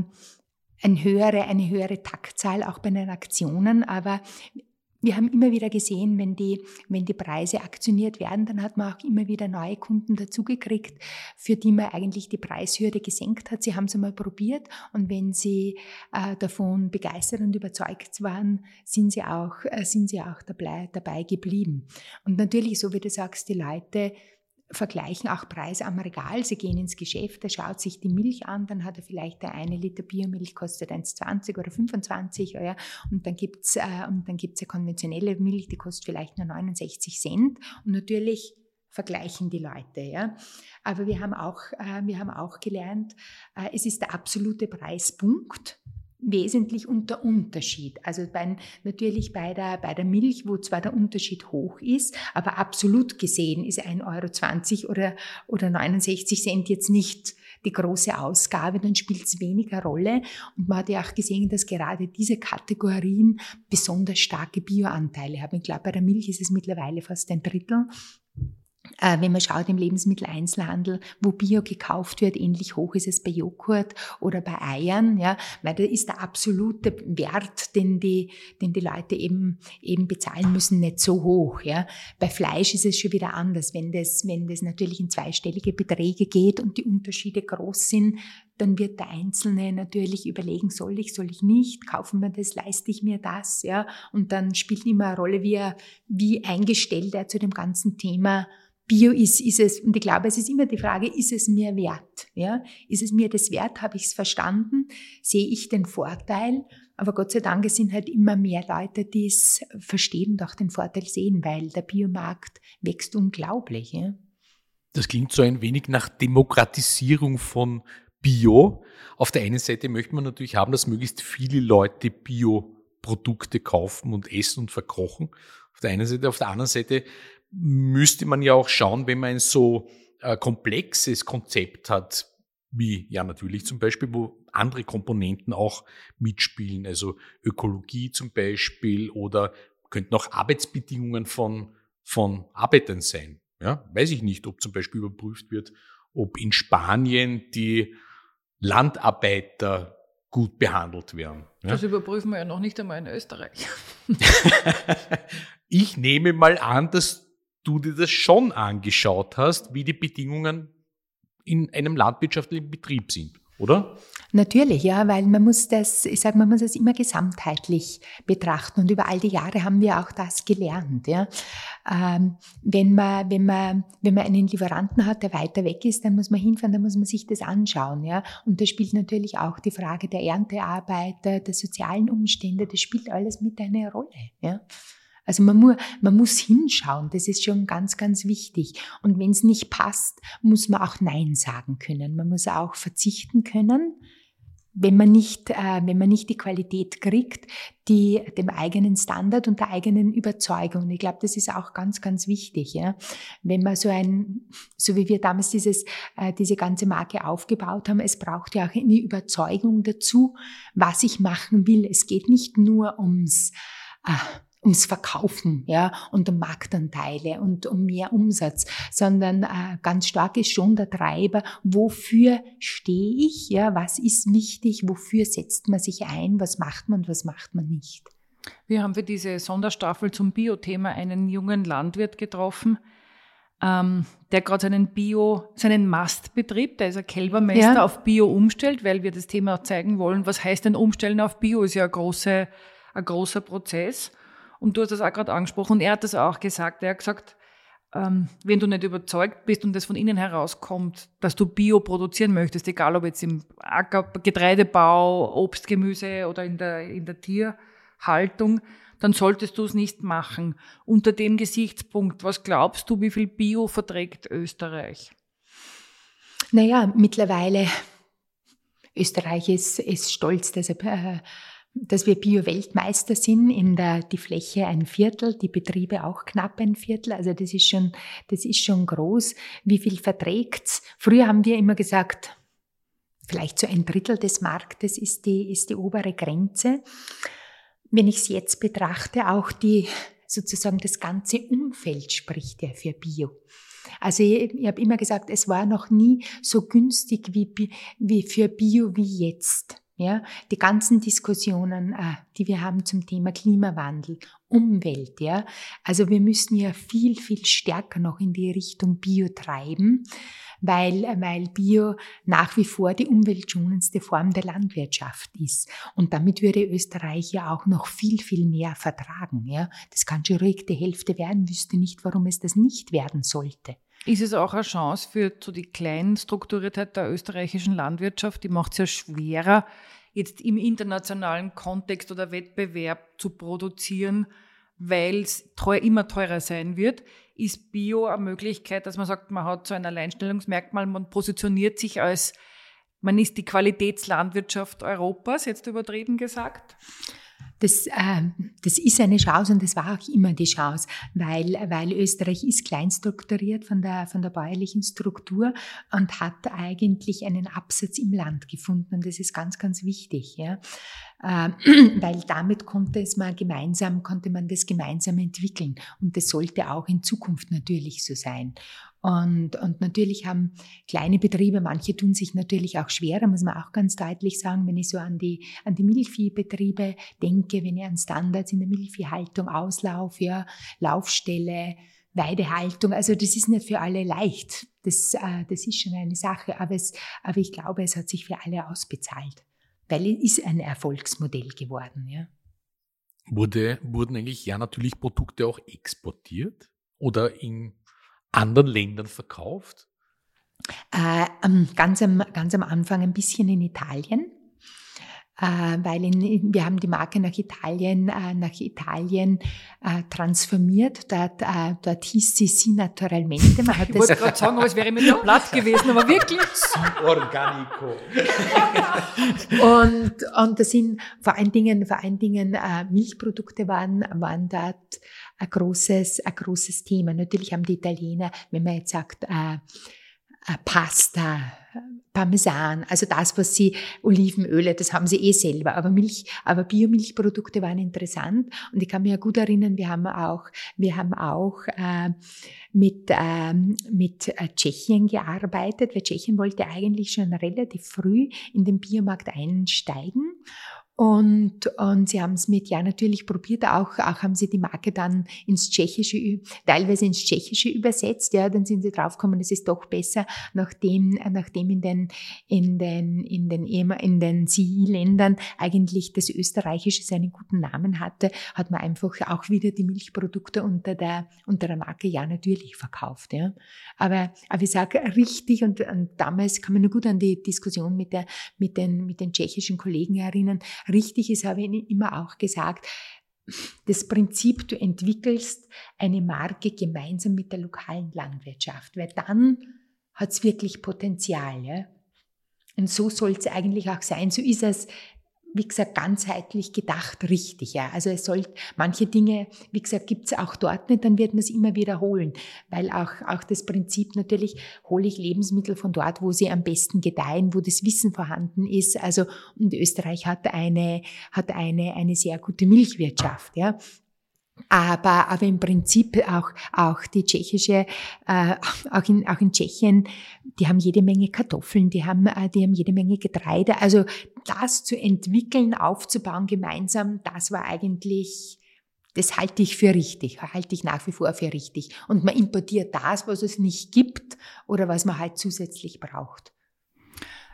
[SPEAKER 3] eine höhere, eine höhere Taktzahl auch bei den Aktionen, aber wir haben immer wieder gesehen, wenn die, wenn die Preise aktioniert werden, dann hat man auch immer wieder neue Kunden dazugekriegt, für die man eigentlich die Preishürde gesenkt hat. Sie haben es einmal probiert und wenn sie äh, davon begeistert und überzeugt waren, sind sie auch, äh, sind sie auch dabei, dabei geblieben. Und natürlich, so wie du sagst, die Leute vergleichen auch Preise am Regal. Sie gehen ins Geschäft, er schaut sich die Milch an, dann hat er vielleicht der eine Liter Biomilch kostet 1,20 oder 25 ja, und dann gibt's äh, und ja konventionelle Milch, die kostet vielleicht nur 69 Cent und natürlich vergleichen die Leute, ja. Aber wir haben auch, äh, wir haben auch gelernt, äh, es ist der absolute Preispunkt wesentlich unter Unterschied. Also bei, natürlich bei der, bei der Milch, wo zwar der Unterschied hoch ist, aber absolut gesehen ist 1,20 Euro oder, oder 69 Cent jetzt nicht die große Ausgabe, dann spielt es weniger Rolle. Und man hat ja auch gesehen, dass gerade diese Kategorien besonders starke Bioanteile haben. Ich glaube, bei der Milch ist es mittlerweile fast ein Drittel wenn man schaut im Lebensmitteleinzelhandel, wo Bio gekauft wird, ähnlich hoch ist es bei Joghurt oder bei Eiern, ja, weil da ist der absolute Wert, den die, den die Leute eben, eben bezahlen müssen, nicht so hoch, ja. Bei Fleisch ist es schon wieder anders. Wenn das, wenn das natürlich in zweistellige Beträge geht und die Unterschiede groß sind, dann wird der Einzelne natürlich überlegen, soll ich, soll ich nicht, kaufen wir das, leiste ich mir das, ja. Und dann spielt immer eine Rolle, wie er, wie eingestellt er zu dem ganzen Thema Bio ist, ist es, und ich glaube, es ist immer die Frage, ist es mir wert? Ja? Ist es mir das wert? Habe ich es verstanden? Sehe ich den Vorteil? Aber Gott sei Dank, es sind halt immer mehr Leute, die es verstehen und auch den Vorteil sehen, weil der Biomarkt wächst unglaublich. Ja?
[SPEAKER 2] Das klingt so ein wenig nach Demokratisierung von Bio. Auf der einen Seite möchte man natürlich haben, dass möglichst viele Leute Bio-Produkte kaufen und essen und verkochen. Auf der einen Seite, auf der anderen Seite müsste man ja auch schauen, wenn man ein so äh, komplexes Konzept hat, wie ja natürlich zum Beispiel, wo andere Komponenten auch mitspielen, also Ökologie zum Beispiel oder könnten auch Arbeitsbedingungen von, von Arbeitern sein. Ja, weiß ich nicht, ob zum Beispiel überprüft wird, ob in Spanien die Landarbeiter gut behandelt werden.
[SPEAKER 1] Ja? Das überprüfen wir ja noch nicht einmal in Österreich.
[SPEAKER 2] ich nehme mal an, dass du dir das schon angeschaut hast, wie die Bedingungen in einem landwirtschaftlichen Betrieb sind. oder?
[SPEAKER 3] Natürlich, ja, weil man muss das, ich sage, man muss das immer gesamtheitlich betrachten und über all die Jahre haben wir auch das gelernt, ja. Ähm, wenn man, wenn man, wenn man einen Lieferanten hat, der weiter weg ist, dann muss man hinfahren, dann muss man sich das anschauen, ja. Und da spielt natürlich auch die Frage der Erntearbeiter, der sozialen Umstände, das spielt alles mit eine Rolle, ja. Also man, mu man muss hinschauen, das ist schon ganz, ganz wichtig. Und wenn es nicht passt, muss man auch Nein sagen können. Man muss auch verzichten können, wenn man nicht, äh, wenn man nicht die Qualität kriegt, die dem eigenen Standard und der eigenen Überzeugung. Ich glaube, das ist auch ganz, ganz wichtig. Ja? Wenn man so ein, so wie wir damals dieses, äh, diese ganze Marke aufgebaut haben, es braucht ja auch eine Überzeugung dazu, was ich machen will. Es geht nicht nur ums äh, ums Verkaufen, ja, und um Marktanteile und um mehr Umsatz, sondern äh, ganz stark ist schon der Treiber, wofür stehe ich, ja, was ist wichtig, wofür setzt man sich ein, was macht man, was macht man nicht.
[SPEAKER 1] Wir haben für diese Sonderstaffel zum Bio-Thema einen jungen Landwirt getroffen, ähm, der gerade seinen Bio, seinen Mastbetrieb, der ist ein Kälbermeister, ja. auf Bio umstellt, weil wir das Thema zeigen wollen. Was heißt denn Umstellen auf Bio? Ist ja ein großer, ein großer Prozess. Und du hast das auch gerade angesprochen und er hat das auch gesagt. Er hat gesagt, ähm, wenn du nicht überzeugt bist und das von innen herauskommt, dass du Bio produzieren möchtest, egal ob jetzt im Acker, Getreidebau, Obst, Gemüse oder in der, in der Tierhaltung, dann solltest du es nicht machen. Unter dem Gesichtspunkt, was glaubst du, wie viel Bio verträgt Österreich?
[SPEAKER 3] Naja, mittlerweile, Österreich ist, ist stolz, dass er äh, dass wir Bio-Weltmeister sind, in der, die Fläche ein Viertel, die Betriebe auch knapp ein Viertel. Also das ist schon, das ist schon groß. Wie viel verträgt's? Früher haben wir immer gesagt, vielleicht so ein Drittel des Marktes ist die, ist die obere Grenze. Wenn ich es jetzt betrachte, auch die, sozusagen das ganze Umfeld spricht ja für Bio. Also ich, ich habe immer gesagt, es war noch nie so günstig wie, wie für Bio wie jetzt. Ja, die ganzen Diskussionen, äh, die wir haben zum Thema Klimawandel, Umwelt, ja. Also wir müssen ja viel, viel stärker noch in die Richtung Bio treiben, weil, weil Bio nach wie vor die umweltschonendste Form der Landwirtschaft ist. Und damit würde Österreich ja auch noch viel, viel mehr vertragen, ja. Das kann schon ruhig die Hälfte werden, wüsste nicht, warum es das nicht werden sollte.
[SPEAKER 1] Ist es auch eine Chance für so die kleinen Strukturiertheit der österreichischen Landwirtschaft? Die macht es ja schwerer, jetzt im internationalen Kontext oder Wettbewerb zu produzieren, weil es teuer, immer teurer sein wird. Ist Bio eine Möglichkeit, dass man sagt, man hat so ein Alleinstellungsmerkmal, man positioniert sich als, man ist die Qualitätslandwirtschaft Europas, jetzt übertrieben gesagt?
[SPEAKER 3] Das, äh, das ist eine Chance und das war auch immer die Chance, weil, weil Österreich ist kleinstrukturiert von der, von der bäuerlichen Struktur und hat eigentlich einen Absatz im Land gefunden. Und das ist ganz, ganz wichtig, ja. Äh, weil damit konnte es mal gemeinsam, konnte man das gemeinsam entwickeln. Und das sollte auch in Zukunft natürlich so sein. Und, und natürlich haben kleine Betriebe, manche tun sich natürlich auch schwerer, muss man auch ganz deutlich sagen, wenn ich so an die, an die Milchviehbetriebe denke, wenn ich an Standards in der Milchviehhaltung auslaufe, ja, Laufstelle, Weidehaltung, also das ist nicht für alle leicht. Das, äh, das ist schon eine Sache, aber, es, aber ich glaube, es hat sich für alle ausbezahlt, weil es ist ein Erfolgsmodell geworden. Ja.
[SPEAKER 2] Wurde, wurden eigentlich ja natürlich Produkte auch exportiert oder in anderen Ländern verkauft?
[SPEAKER 3] Äh, ganz, am, ganz am Anfang ein bisschen in Italien. Äh, weil in, wir haben die Marke nach Italien, äh, nach Italien äh, transformiert. Dort, äh, dort hieß sie Si Naturalmente.
[SPEAKER 1] Man hat ich wollte gerade sagen, aber es wäre mit dem Blatt gewesen, aber wirklich.
[SPEAKER 2] Si Organico.
[SPEAKER 3] und, und das sind vor allen Dingen, vor allen Dingen äh, Milchprodukte waren, waren dort ein großes, ein großes Thema. Natürlich haben die Italiener, wenn man jetzt sagt, äh, äh, Pasta, Parmesan, also das, was sie, Olivenöle, das haben sie eh selber. Aber Milch, aber Biomilchprodukte waren interessant. Und ich kann mich ja gut erinnern, wir haben auch, wir haben auch äh, mit, äh, mit Tschechien gearbeitet, weil Tschechien wollte eigentlich schon relativ früh in den Biomarkt einsteigen. Und, und sie haben es mit, ja, natürlich probiert, auch, auch haben sie die Marke dann ins Tschechische, teilweise ins Tschechische übersetzt, ja, dann sind sie draufgekommen, es ist doch besser, nachdem, nachdem in den, in den, in den, in den CI-Ländern eigentlich das Österreichische seinen guten Namen hatte, hat man einfach auch wieder die Milchprodukte unter der, unter der Marke, ja, natürlich verkauft, ja. Aber, aber ich sage richtig, und, und damals kann man nur gut an die Diskussion mit der, mit den, mit den tschechischen Kollegen erinnern, richtig ist, habe ich Ihnen immer auch gesagt, das Prinzip, du entwickelst eine Marke gemeinsam mit der lokalen Landwirtschaft, weil dann hat es wirklich Potenzial. Ja? Und so soll es eigentlich auch sein. So ist es wie gesagt, ganzheitlich gedacht richtig. Ja. Also es soll manche Dinge, wie gesagt, gibt es auch dort nicht, dann wird man es immer wiederholen. Weil auch, auch das Prinzip natürlich, hole ich Lebensmittel von dort, wo sie am besten gedeihen, wo das Wissen vorhanden ist. Also, und Österreich hat eine, hat eine, eine sehr gute Milchwirtschaft. Ja. Aber, aber im Prinzip auch, auch die tschechische, äh, auch, in, auch in Tschechien, die haben jede Menge Kartoffeln, die haben, äh, die haben jede Menge Getreide. Also das zu entwickeln, aufzubauen gemeinsam, das war eigentlich, das halte ich für richtig, halte ich nach wie vor für richtig. Und man importiert das, was es nicht gibt oder was man halt zusätzlich braucht.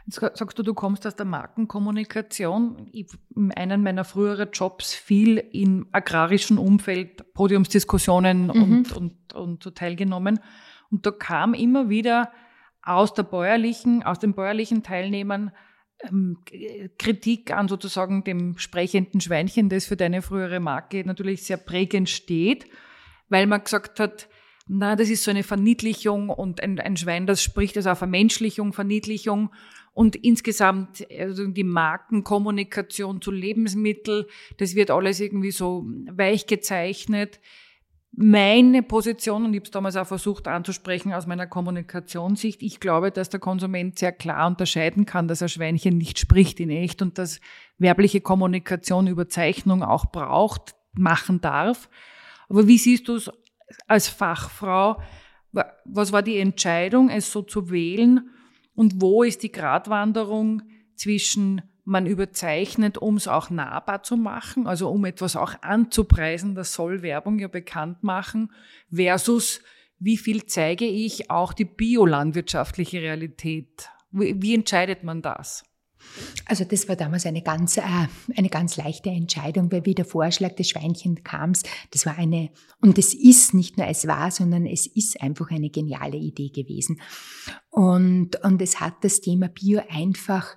[SPEAKER 1] Jetzt sagst du, du kommst aus der Markenkommunikation. Ich, in einem meiner früheren Jobs viel im agrarischen Umfeld Podiumsdiskussionen mhm. und, und, und so teilgenommen. Und da kam immer wieder aus der bäuerlichen, aus den bäuerlichen Teilnehmern ähm, Kritik an sozusagen dem sprechenden Schweinchen, das für deine frühere Marke natürlich sehr prägend steht, weil man gesagt hat, na, das ist so eine Verniedlichung und ein, ein Schwein, das spricht also auf Vermenschlichung, Verniedlichung und insgesamt also die Markenkommunikation zu Lebensmitteln, das wird alles irgendwie so weich gezeichnet. Meine Position, und ich habe es damals auch versucht anzusprechen aus meiner Kommunikationssicht, ich glaube, dass der Konsument sehr klar unterscheiden kann, dass ein Schweinchen nicht spricht in echt und dass werbliche Kommunikation Überzeichnung auch braucht, machen darf. Aber wie siehst du es als Fachfrau? Was war die Entscheidung, es so zu wählen? Und wo ist die Gratwanderung zwischen man überzeichnet, um es auch nahbar zu machen, also um etwas auch anzupreisen, das soll Werbung ja bekannt machen, versus wie viel zeige ich auch die biolandwirtschaftliche Realität? Wie, wie entscheidet man das?
[SPEAKER 3] Also das war damals eine ganz, äh, eine ganz leichte Entscheidung, weil wie der Vorschlag des Schweinchen kam, das war eine, und es ist nicht nur es war, sondern es ist einfach eine geniale Idee gewesen. Und, und es hat das Thema Bio einfach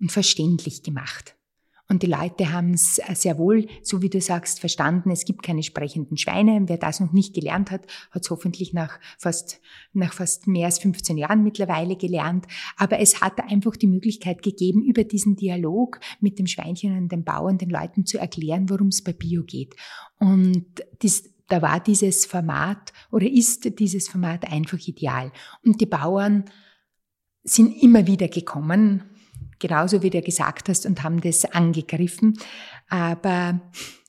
[SPEAKER 3] und verständlich gemacht. Und die Leute haben es äh, sehr wohl, so wie du sagst, verstanden. Es gibt keine sprechenden Schweine. Wer das noch nicht gelernt hat, hat es hoffentlich nach fast, nach fast mehr als 15 Jahren mittlerweile gelernt. Aber es hat einfach die Möglichkeit gegeben, über diesen Dialog mit dem Schweinchen und dem Bauern den Leuten zu erklären, worum es bei Bio geht. Und das, da war dieses Format oder ist dieses Format einfach ideal. Und die Bauern sind immer wieder gekommen genauso wie du gesagt hast, und haben das angegriffen. Aber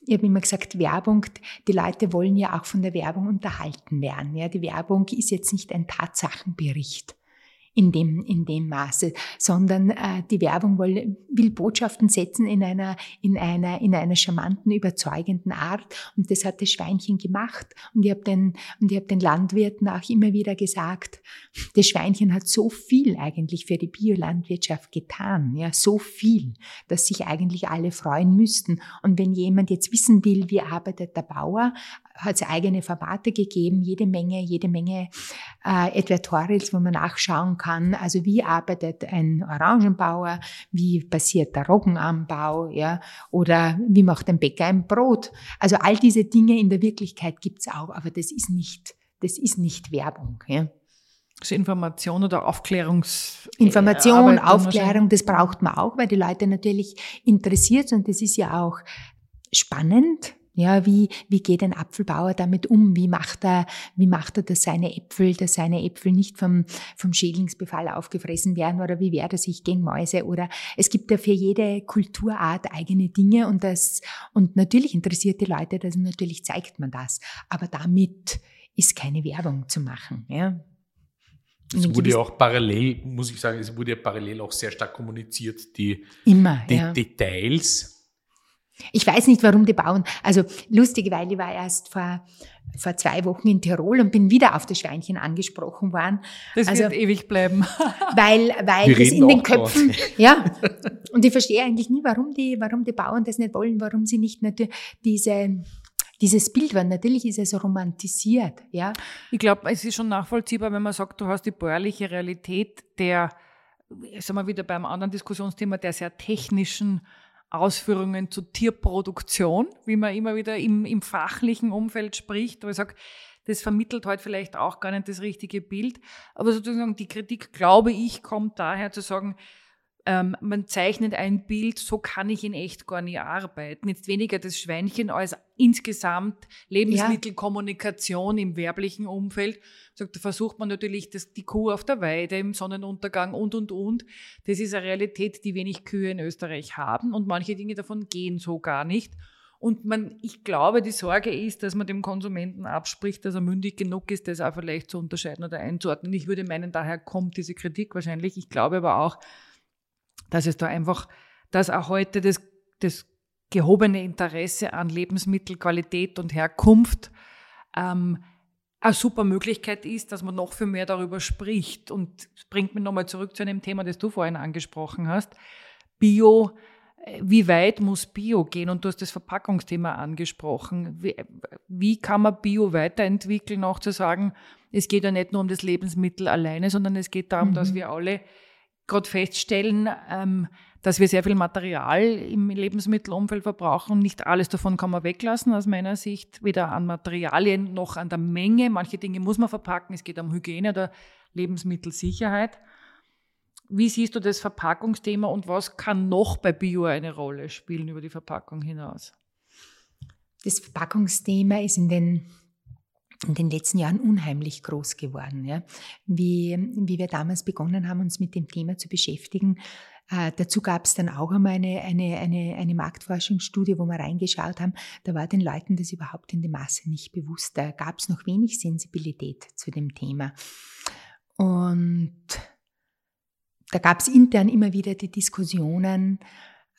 [SPEAKER 3] ich habe immer gesagt, Werbung, die Leute wollen ja auch von der Werbung unterhalten werden. Ja, die Werbung ist jetzt nicht ein Tatsachenbericht in dem, in dem Maße, sondern äh, die Werbung will, will Botschaften setzen in einer, in, einer, in einer charmanten, überzeugenden Art. Und das hat das Schweinchen gemacht. Und ich habe den, hab den Landwirten auch immer wieder gesagt, das Schweinchen hat so viel eigentlich für die Biolandwirtschaft getan, ja, so viel, dass sich eigentlich alle freuen müssten. Und wenn jemand jetzt wissen will, wie arbeitet der Bauer, hat es eigene Formate gegeben, jede Menge, jede Menge äh, Advertorials, wo man nachschauen kann. Also wie arbeitet ein Orangenbauer, wie passiert der Roggenanbau, ja, oder wie macht ein Bäcker ein Brot. Also all diese Dinge in der Wirklichkeit gibt's auch, aber das ist nicht, das ist nicht Werbung. Ja.
[SPEAKER 1] Also Information oder Aufklärungs
[SPEAKER 3] Information, Aufklärung, das braucht man auch, weil die Leute natürlich interessiert und das ist ja auch spannend, ja, wie, wie geht ein Apfelbauer damit um? Wie macht er, wie macht er, dass seine Äpfel, dass seine Äpfel nicht vom, vom Schädlingsbefall aufgefressen werden oder wie wehrt er sich gegen Mäuse oder es gibt ja für jede Kulturart eigene Dinge und das, und natürlich interessiert die Leute das und natürlich zeigt man das. Aber damit ist keine Werbung zu machen, ja.
[SPEAKER 2] Es wurde ja auch parallel, muss ich sagen, es wurde ja parallel auch sehr stark kommuniziert, die,
[SPEAKER 3] Immer,
[SPEAKER 2] die
[SPEAKER 3] ja.
[SPEAKER 2] Details
[SPEAKER 3] Ich weiß nicht, warum die bauen. Also lustig, weil ich war erst vor, vor zwei Wochen in Tirol und bin wieder auf das Schweinchen angesprochen worden.
[SPEAKER 1] Das
[SPEAKER 3] also,
[SPEAKER 1] wird ewig bleiben.
[SPEAKER 3] Weil, weil das in den Köpfen, ja. Und ich verstehe eigentlich nie, warum die, warum die Bauern das nicht wollen, warum sie nicht natürlich diese, dieses Bild, weil natürlich ist es romantisiert, ja.
[SPEAKER 1] Ich glaube, es ist schon nachvollziehbar, wenn man sagt, du hast die bäuerliche Realität der, sagen wir wieder beim anderen Diskussionsthema, der sehr technischen Ausführungen zur Tierproduktion, wie man immer wieder im, im fachlichen Umfeld spricht, wo ich sage, das vermittelt heute vielleicht auch gar nicht das richtige Bild. Aber sozusagen die Kritik, glaube ich, kommt daher zu sagen, ähm, man zeichnet ein Bild, so kann ich in echt gar nicht arbeiten. Jetzt weniger das Schweinchen als insgesamt Lebensmittelkommunikation ja. im werblichen Umfeld. da versucht man natürlich das, die Kuh auf der Weide im Sonnenuntergang und, und, und. Das ist eine Realität, die wenig Kühe in Österreich haben und manche Dinge davon gehen so gar nicht. Und man, ich glaube, die Sorge ist, dass man dem Konsumenten abspricht, dass er mündig genug ist, das auch vielleicht zu unterscheiden oder einzuordnen. Ich würde meinen, daher kommt diese Kritik wahrscheinlich. Ich glaube aber auch, dass es da einfach, dass auch heute das, das gehobene Interesse an Lebensmittelqualität und Herkunft ähm, eine super Möglichkeit ist, dass man noch viel mehr darüber spricht. Und das bringt mich nochmal zurück zu einem Thema, das du vorhin angesprochen hast. Bio, äh, wie weit muss Bio gehen? Und du hast das Verpackungsthema angesprochen. Wie, wie kann man Bio weiterentwickeln, auch zu sagen, es geht ja nicht nur um das Lebensmittel alleine, sondern es geht darum, mhm. dass wir alle gerade feststellen, ähm, dass wir sehr viel Material im Lebensmittelumfeld verbrauchen. Nicht alles davon kann man weglassen, aus meiner Sicht, weder an Materialien noch an der Menge. Manche Dinge muss man verpacken. Es geht um Hygiene oder Lebensmittelsicherheit. Wie siehst du das Verpackungsthema und was kann noch bei Bio eine Rolle spielen über die Verpackung hinaus?
[SPEAKER 3] Das Verpackungsthema ist in den in den letzten Jahren unheimlich groß geworden. Ja. Wie, wie wir damals begonnen haben, uns mit dem Thema zu beschäftigen, äh, dazu gab es dann auch einmal eine, eine, eine, eine Marktforschungsstudie, wo wir reingeschaut haben. Da war den Leuten das überhaupt in der Masse nicht bewusst. Da gab es noch wenig Sensibilität zu dem Thema. Und da gab es intern immer wieder die Diskussionen,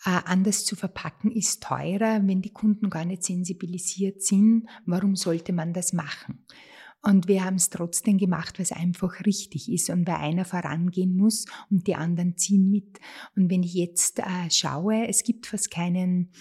[SPEAKER 3] anders zu verpacken ist teurer, wenn die Kunden gar nicht sensibilisiert sind. Warum sollte man das machen? Und wir haben es trotzdem gemacht, es einfach richtig ist und weil einer vorangehen muss und die anderen ziehen mit. Und wenn ich jetzt äh, schaue, es gibt fast keinen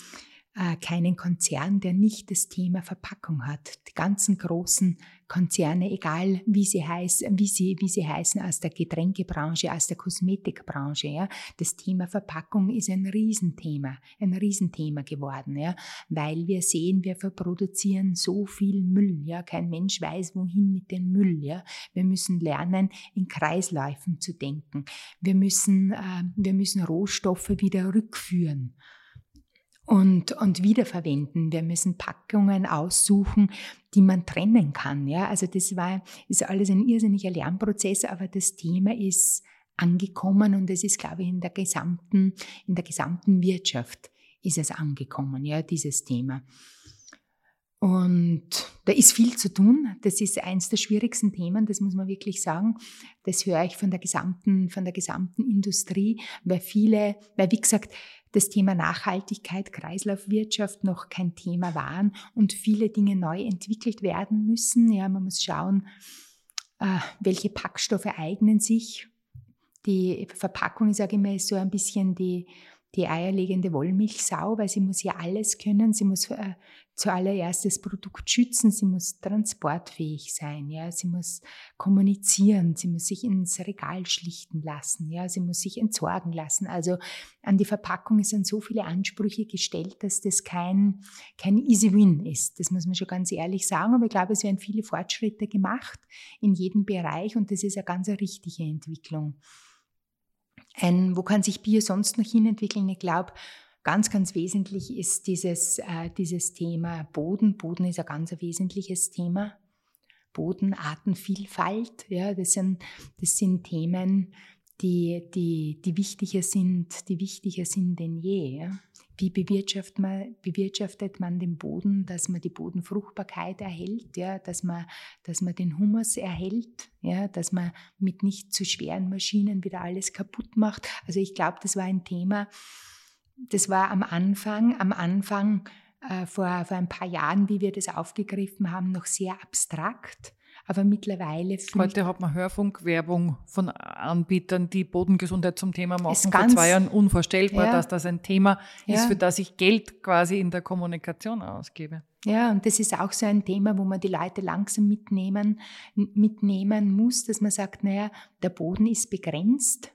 [SPEAKER 3] äh, keinen Konzern, der nicht das Thema Verpackung hat. Die ganzen großen Konzerne, egal wie sie heißen, wie sie, wie sie heißen, aus der Getränkebranche, aus der Kosmetikbranche, ja, das Thema Verpackung ist ein Riesenthema, ein Riesenthema geworden, ja, weil wir sehen, wir verproduzieren so viel Müll, ja, kein Mensch weiß, wohin mit dem Müll, ja. Wir müssen lernen, in Kreisläufen zu denken. Wir müssen, äh, wir müssen Rohstoffe wieder rückführen und, und wiederverwenden. Wir müssen Packungen aussuchen, die man trennen kann. Ja, also das war, ist alles ein irrsinniger Lernprozess, aber das Thema ist angekommen und es ist, glaube ich, in der gesamten, in der gesamten Wirtschaft ist es angekommen, ja, dieses Thema. Und da ist viel zu tun. Das ist eins der schwierigsten Themen, das muss man wirklich sagen. Das höre ich von der gesamten, von der gesamten Industrie, weil viele, weil wie gesagt, das Thema Nachhaltigkeit, Kreislaufwirtschaft noch kein Thema waren und viele Dinge neu entwickelt werden müssen. Ja, man muss schauen, äh, welche Packstoffe eignen sich. Die Verpackung, ich sage immer, ist so ein bisschen die, die eierlegende Wollmilchsau, weil sie muss ja alles können. Sie muss äh, zuallererst das Produkt schützen, sie muss transportfähig sein, ja, sie muss kommunizieren, sie muss sich ins Regal schlichten lassen, ja, sie muss sich entsorgen lassen. Also an die Verpackung sind so viele Ansprüche gestellt, dass das kein, kein Easy Win ist. Das muss man schon ganz ehrlich sagen, aber ich glaube, es werden viele Fortschritte gemacht in jedem Bereich und das ist eine ganz richtige Entwicklung. Ein, wo kann sich Bio sonst noch hin entwickeln? Ich glaube, ganz, ganz wesentlich ist dieses, äh, dieses Thema Boden. Boden ist ein ganz wesentliches Thema. Boden, Artenvielfalt, ja, das sind, das sind Themen, die, die, die wichtiger sind, die wichtiger sind denn je. Ja. Wie bewirtschaftet man, bewirtschaftet man den Boden, dass man die Bodenfruchtbarkeit erhält, ja, dass, man, dass man den Humus erhält, ja, dass man mit nicht zu schweren Maschinen wieder alles kaputt macht. Also ich glaube, das war ein Thema, das war am Anfang, am Anfang äh, vor, vor ein paar Jahren, wie wir das aufgegriffen haben, noch sehr abstrakt. Aber mittlerweile
[SPEAKER 1] Heute hat man Hörfunkwerbung von Anbietern, die Bodengesundheit zum Thema machen. Vor zwei Jahren unvorstellbar, ja, dass das ein Thema ja. ist, für das ich Geld quasi in der Kommunikation ausgebe.
[SPEAKER 3] Ja, und das ist auch so ein Thema, wo man die Leute langsam mitnehmen, mitnehmen muss, dass man sagt, naja, der Boden ist begrenzt.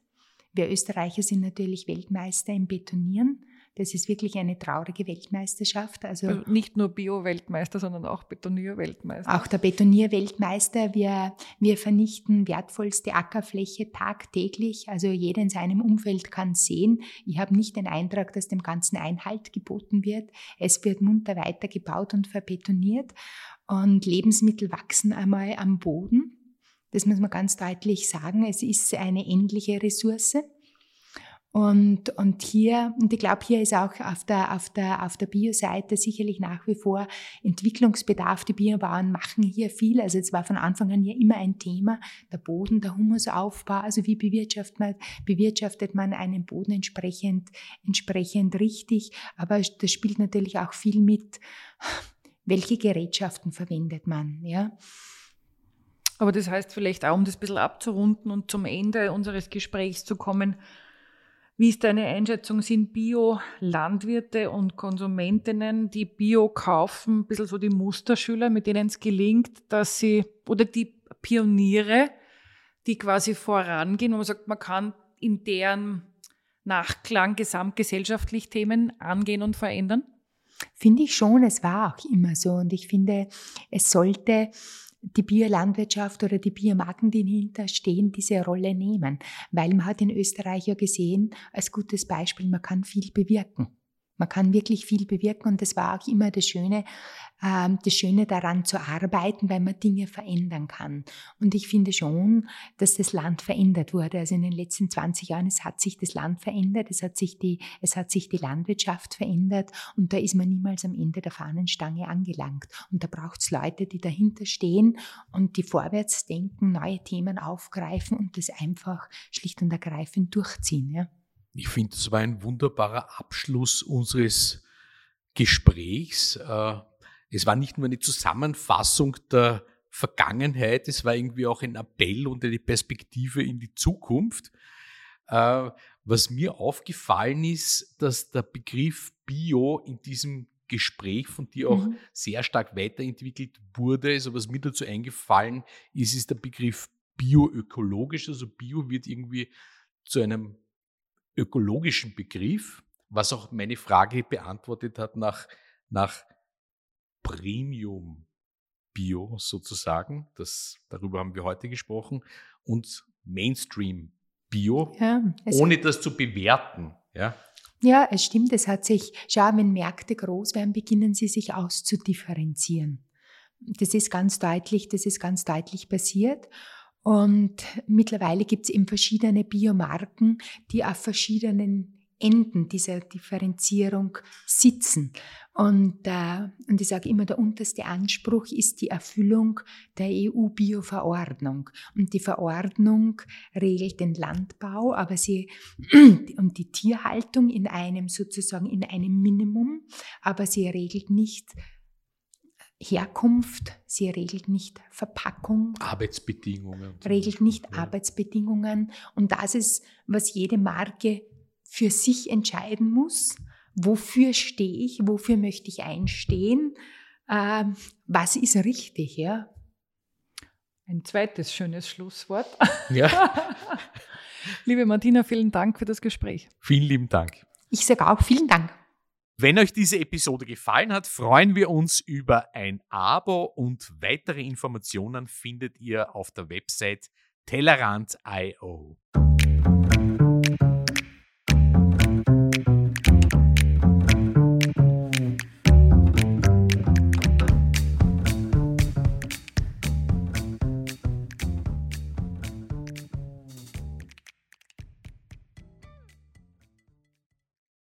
[SPEAKER 3] Wir Österreicher sind natürlich Weltmeister im Betonieren. Das ist wirklich eine traurige Weltmeisterschaft. Also, also
[SPEAKER 1] nicht nur Bio-Weltmeister, sondern auch Betonier-Weltmeister.
[SPEAKER 3] Auch der Betonier-Weltmeister. Wir, wir vernichten wertvollste Ackerfläche tagtäglich. Also jeder in seinem Umfeld kann sehen. Ich habe nicht den Eindruck, dass dem Ganzen Einhalt geboten wird. Es wird munter weitergebaut und verbetoniert. Und Lebensmittel wachsen einmal am Boden. Das muss man ganz deutlich sagen. Es ist eine endliche Ressource. Und, und hier, und ich glaube, hier ist auch auf der, auf der, auf der Bio-Seite sicherlich nach wie vor Entwicklungsbedarf. Die Biobauern machen hier viel. Also es war von Anfang an ja immer ein Thema. Der Boden, der Humusaufbau. Also wie bewirtschaftet man, bewirtschaftet man einen Boden entsprechend, entsprechend richtig. Aber das spielt natürlich auch viel mit. Welche Gerätschaften verwendet man, ja?
[SPEAKER 1] Aber das heißt vielleicht auch, um das ein bisschen abzurunden und zum Ende unseres Gesprächs zu kommen, wie ist deine Einschätzung? Sind Bio-Landwirte und Konsumentinnen, die Bio kaufen, ein bisschen so die Musterschüler, mit denen es gelingt, dass sie, oder die Pioniere, die quasi vorangehen, wo man sagt, man kann in deren Nachklang gesamtgesellschaftlich Themen angehen und verändern?
[SPEAKER 3] Finde ich schon, es war auch immer so. Und ich finde, es sollte die Biolandwirtschaft oder die Biomarken, die dahinter stehen, diese Rolle nehmen. Weil man hat in Österreich ja gesehen, als gutes Beispiel, man kann viel bewirken. Man kann wirklich viel bewirken und das war auch immer das Schöne, äh, das Schöne daran zu arbeiten, weil man Dinge verändern kann. Und ich finde schon, dass das Land verändert wurde. Also in den letzten 20 Jahren, es hat sich das Land verändert, es hat sich die, es hat sich die Landwirtschaft verändert und da ist man niemals am Ende der Fahnenstange angelangt. Und da braucht es Leute, die dahinter stehen und die vorwärts denken, neue Themen aufgreifen und das einfach schlicht und ergreifend durchziehen. Ja.
[SPEAKER 2] Ich finde, das war ein wunderbarer Abschluss unseres Gesprächs. Äh, es war nicht nur eine Zusammenfassung der Vergangenheit, es war irgendwie auch ein Appell und eine Perspektive in die Zukunft. Äh, was mir aufgefallen ist, dass der Begriff Bio in diesem Gespräch von dir auch mhm. sehr stark weiterentwickelt wurde. Also was mir dazu eingefallen ist, ist der Begriff bioökologisch. Also Bio wird irgendwie zu einem ökologischen Begriff, was auch meine Frage beantwortet hat nach, nach Premium Bio sozusagen. Das, darüber haben wir heute gesprochen. Und Mainstream Bio, ja, ohne das zu bewerten. Ja.
[SPEAKER 3] ja, es stimmt. Es hat sich, schau, wenn Märkte groß werden, beginnen sie sich auszudifferenzieren. Das ist ganz deutlich, das ist ganz deutlich passiert. Und mittlerweile gibt es eben verschiedene Biomarken, die auf verschiedenen Enden dieser Differenzierung sitzen. Und, äh, und ich sage immer, der unterste Anspruch ist die Erfüllung der EU-Bio-Verordnung. Und die Verordnung regelt den Landbau, aber sie und die Tierhaltung in einem sozusagen in einem Minimum, aber sie regelt nicht Herkunft, sie regelt nicht Verpackung.
[SPEAKER 2] Arbeitsbedingungen.
[SPEAKER 3] Regelt nicht ja. Arbeitsbedingungen. Und das ist, was jede Marke für sich entscheiden muss. Wofür stehe ich? Wofür möchte ich einstehen? Äh, was ist richtig? Ja?
[SPEAKER 1] Ein zweites schönes Schlusswort. Ja. Liebe Martina, vielen Dank für das Gespräch.
[SPEAKER 2] Vielen lieben Dank.
[SPEAKER 3] Ich sage auch vielen Dank.
[SPEAKER 2] Wenn euch diese Episode gefallen hat, freuen wir uns über ein Abo und weitere Informationen findet ihr auf der Website Tellerant.io.